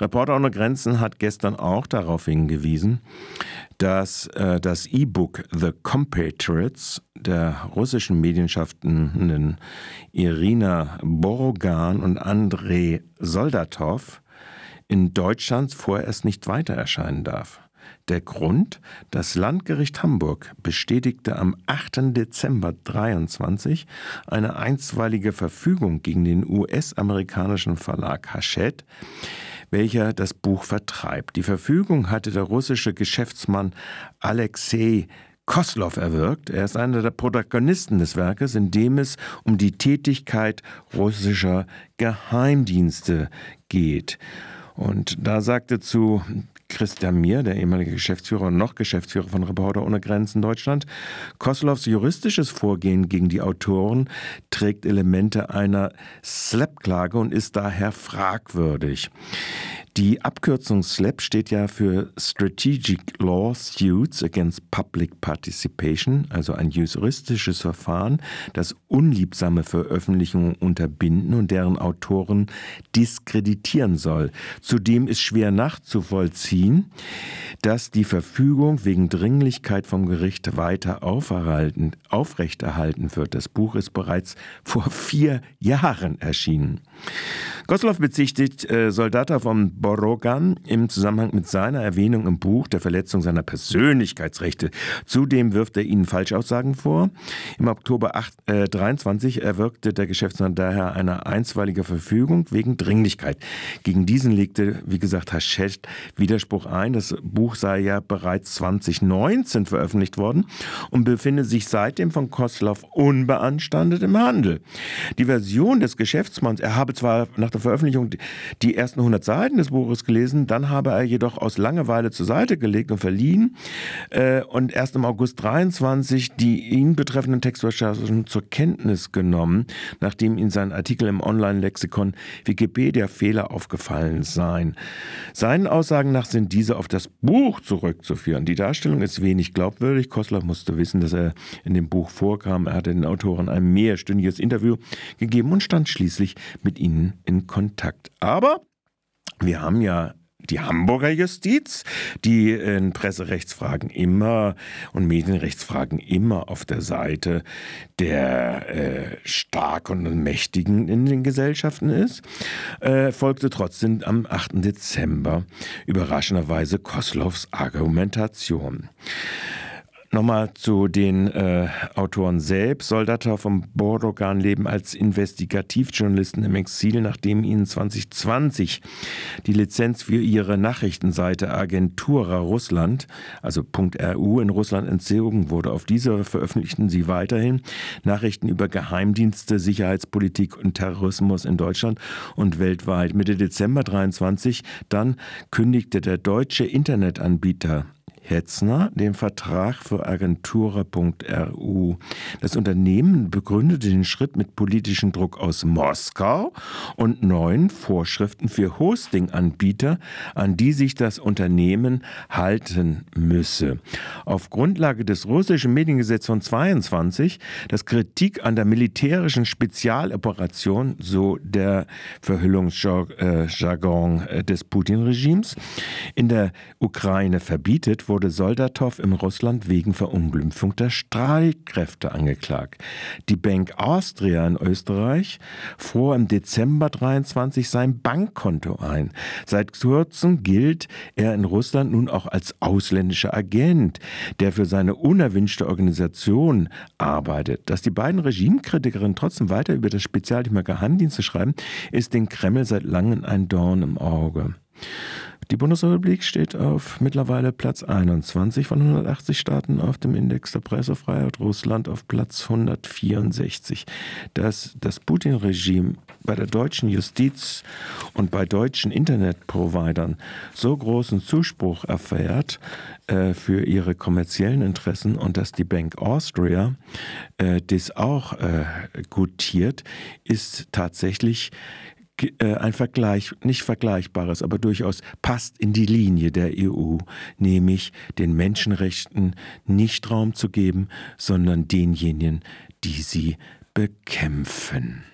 Reporter ohne Grenzen hat gestern auch darauf hingewiesen, dass äh, das E-Book The Compatriots der russischen Medienschaffenden Irina Borogan und Andrei Soldatov in Deutschland vorerst nicht weiter erscheinen darf. Der Grund, das Landgericht Hamburg bestätigte am 8. Dezember 23 eine einstweilige Verfügung gegen den US-amerikanischen Verlag Hachette, welcher das Buch vertreibt. Die Verfügung hatte der russische Geschäftsmann Alexei Koslov erwirkt. Er ist einer der Protagonisten des Werkes, in dem es um die Tätigkeit russischer Geheimdienste geht. Und da sagte zu Christian Mier, der ehemalige Geschäftsführer und noch Geschäftsführer von Reporter ohne Grenzen Deutschland, Koslovs juristisches Vorgehen gegen die Autoren trägt Elemente einer SLAP-Klage und ist daher fragwürdig. Die Abkürzung SLAP steht ja für Strategic Lawsuits Against Public Participation, also ein juristisches Verfahren, das unliebsame Veröffentlichungen unterbinden und deren Autoren diskreditieren soll. Zudem ist schwer nachzuvollziehen, dass die Verfügung wegen Dringlichkeit vom Gericht weiter aufrechterhalten wird. Das Buch ist bereits vor vier Jahren erschienen. Goslow bezichtigt äh, Soldata von Borogan im Zusammenhang mit seiner Erwähnung im Buch der Verletzung seiner Persönlichkeitsrechte. Zudem wirft er ihnen Falschaussagen vor. Im Oktober 8, äh, 23 erwirkte der Geschäftsmann daher eine einstweilige Verfügung wegen Dringlichkeit. Gegen diesen legte, wie gesagt, Hachette Widerspruch ein. Das Buch sei ja bereits 2019 veröffentlicht worden und befinde sich seitdem von Koslow unbeanstandet im Handel. Die Version des Geschäftsmanns, er habe zwar nach der Veröffentlichung die ersten 100 Seiten des Buches gelesen, dann habe er jedoch aus Langeweile zur Seite gelegt und verliehen äh, und erst im August 23 die ihn betreffenden Textrecherchen zur Kenntnis genommen, nachdem ihm sein Artikel im Online-Lexikon Wikipedia Fehler aufgefallen seien. Seinen Aussagen nach sind diese auf das Buch zurückzuführen. Die Darstellung ist wenig glaubwürdig. Koslow musste wissen, dass er in dem Buch vorkam. Er hatte den Autoren ein mehrstündiges Interview gegeben und stand schließlich mit ihnen in Kontakt. Aber wir haben ja die Hamburger Justiz, die in Presserechtsfragen immer und Medienrechtsfragen immer auf der Seite der äh, Starken und Mächtigen in den Gesellschaften ist, äh, folgte trotzdem am 8. Dezember überraschenderweise Koslows Argumentation. Nochmal zu den äh, Autoren selbst. Soldata vom Bordogan leben als Investigativjournalisten im Exil, nachdem ihnen 2020 die Lizenz für ihre Nachrichtenseite Agentura Russland, also .ru in Russland entzogen wurde. Auf dieser veröffentlichten sie weiterhin Nachrichten über Geheimdienste, Sicherheitspolitik und Terrorismus in Deutschland und weltweit. Mitte Dezember 23 dann kündigte der deutsche Internetanbieter Hetzner den Vertrag für Agentura.ru. Das Unternehmen begründete den Schritt mit politischem Druck aus Moskau und neuen Vorschriften für Hosting-Anbieter, an die sich das Unternehmen halten müsse. Auf Grundlage des russischen Mediengesetzes von 22, das Kritik an der militärischen Spezialoperation, so der Verhüllungsjargon äh, des Putin-Regimes, in der Ukraine verbietet, wurde Soldatow in Russland wegen Verunglimpfung der Streitkräfte angeklagt. Die Bank Austria in Österreich fuhr im Dezember 23 sein Bankkonto ein. Seit kurzem gilt er in Russland nun auch als ausländischer Agent, der für seine unerwünschte Organisation arbeitet. Dass die beiden Regimekritikerinnen trotzdem weiter über das Spezialthema Geheimdienste schreiben, ist den Kreml seit langem ein Dorn im Auge. Die Bundesrepublik steht auf mittlerweile Platz 21 von 180 Staaten auf dem Index der Pressefreiheit, Russland auf Platz 164. Dass das Putin-Regime bei der deutschen Justiz und bei deutschen Internetprovidern so großen Zuspruch erfährt äh, für ihre kommerziellen Interessen und dass die Bank Austria äh, das auch äh, gutiert, ist tatsächlich äh, ein Vergleich, nicht vergleichbares, aber durchaus passt in die Linie der EU, nämlich den Menschenrechten nicht Raum zu geben, sondern denjenigen, die sie bekämpfen.